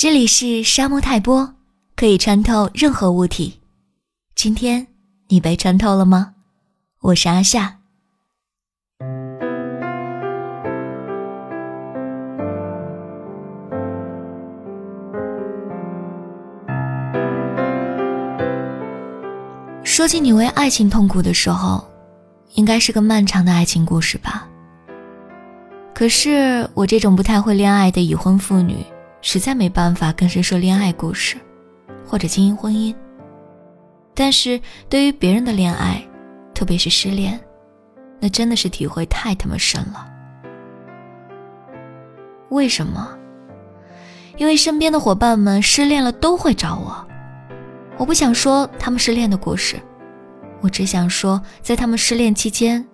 这里是沙漠泰波，可以穿透任何物体。今天你被穿透了吗？我是阿夏。说起你为爱情痛苦的时候，应该是个漫长的爱情故事吧。可是我这种不太会恋爱的已婚妇女。实在没办法跟谁说恋爱故事，或者经营婚姻。但是对于别人的恋爱，特别是失恋，那真的是体会太他妈深了。为什么？因为身边的伙伴们失恋了都会找我。我不想说他们失恋的故事，我只想说，在他们失恋期间，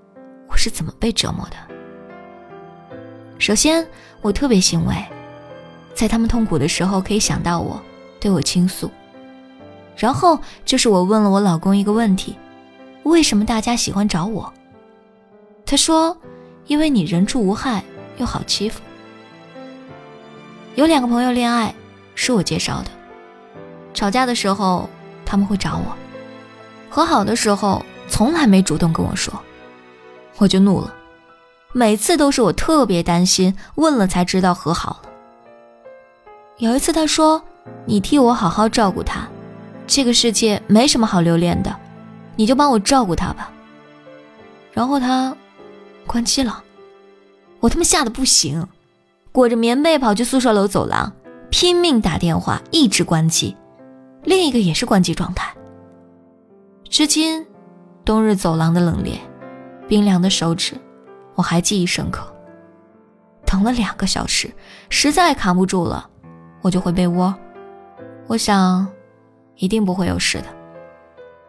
我是怎么被折磨的。首先，我特别欣慰。在他们痛苦的时候，可以想到我，对我倾诉。然后就是我问了我老公一个问题：为什么大家喜欢找我？他说：因为你人畜无害又好欺负。有两个朋友恋爱，是我介绍的。吵架的时候他们会找我，和好的时候从来没主动跟我说，我就怒了。每次都是我特别担心，问了才知道和好了。有一次，他说：“你替我好好照顾他，这个世界没什么好留恋的，你就帮我照顾他吧。”然后他关机了，我他妈吓得不行，裹着棉被跑去宿舍楼走廊，拼命打电话，一直关机，另一个也是关机状态。至今，冬日走廊的冷冽，冰凉的手指，我还记忆深刻。等了两个小时，实在扛不住了。我就回被窝，我想，一定不会有事的。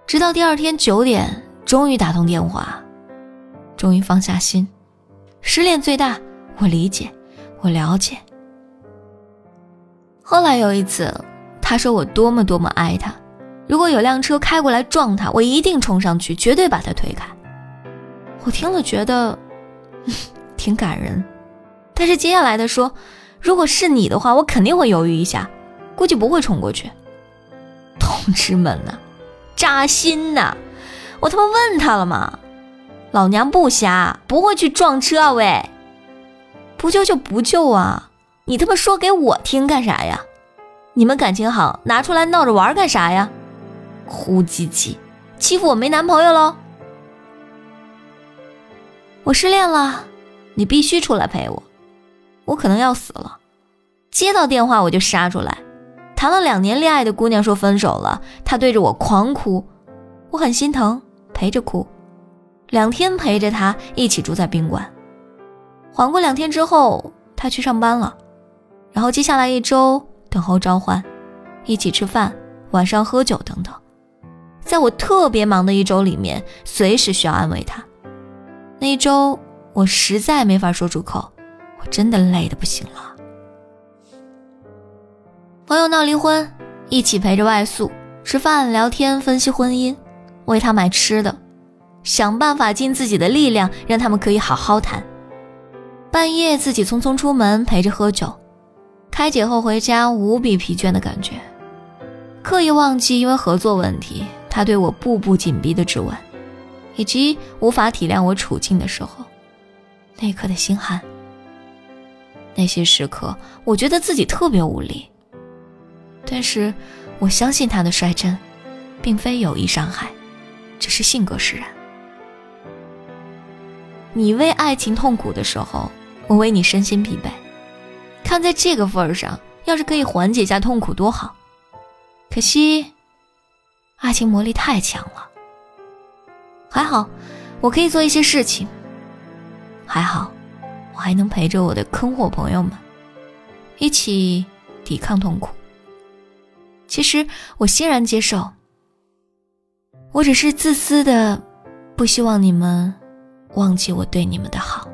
直到第二天九点，终于打通电话，终于放下心。失恋最大，我理解，我了解。后来有一次，他说我多么多么爱他，如果有辆车开过来撞他，我一定冲上去，绝对把他推开。我听了觉得 挺感人，但是接下来的说。如果是你的话，我肯定会犹豫一下，估计不会冲过去。同志们呐，扎心呐！我他妈问他了吗？老娘不瞎，不会去撞车啊！喂，不救就不救啊！你他妈说给我听干啥呀？你们感情好，拿出来闹着玩干啥呀？哭唧唧，欺负我没男朋友喽？我失恋了，你必须出来陪我。我可能要死了，接到电话我就杀出来。谈了两年恋爱的姑娘说分手了，她对着我狂哭，我很心疼，陪着哭。两天陪着她一起住在宾馆，缓过两天之后，她去上班了，然后接下来一周等候召唤，一起吃饭，晚上喝酒等等。在我特别忙的一周里面，随时需要安慰她。那一周我实在没法说出口。真的累得不行了。朋友闹离婚，一起陪着外宿吃饭、聊天、分析婚姻，为他买吃的，想办法尽自己的力量让他们可以好好谈。半夜自己匆匆出门陪着喝酒，开解后回家无比疲倦的感觉，刻意忘记因为合作问题他对我步步紧逼的质问，以及无法体谅我处境的时候，那刻的心寒。那些时刻，我觉得自己特别无力。但是，我相信他的率真，并非有意伤害，只是性格使然。你为爱情痛苦的时候，我为你身心疲惫。看在这个份儿上，要是可以缓解一下痛苦多好。可惜，爱情魔力太强了。还好，我可以做一些事情。还好。我还能陪着我的坑货朋友们，一起抵抗痛苦。其实我欣然接受，我只是自私的，不希望你们忘记我对你们的好。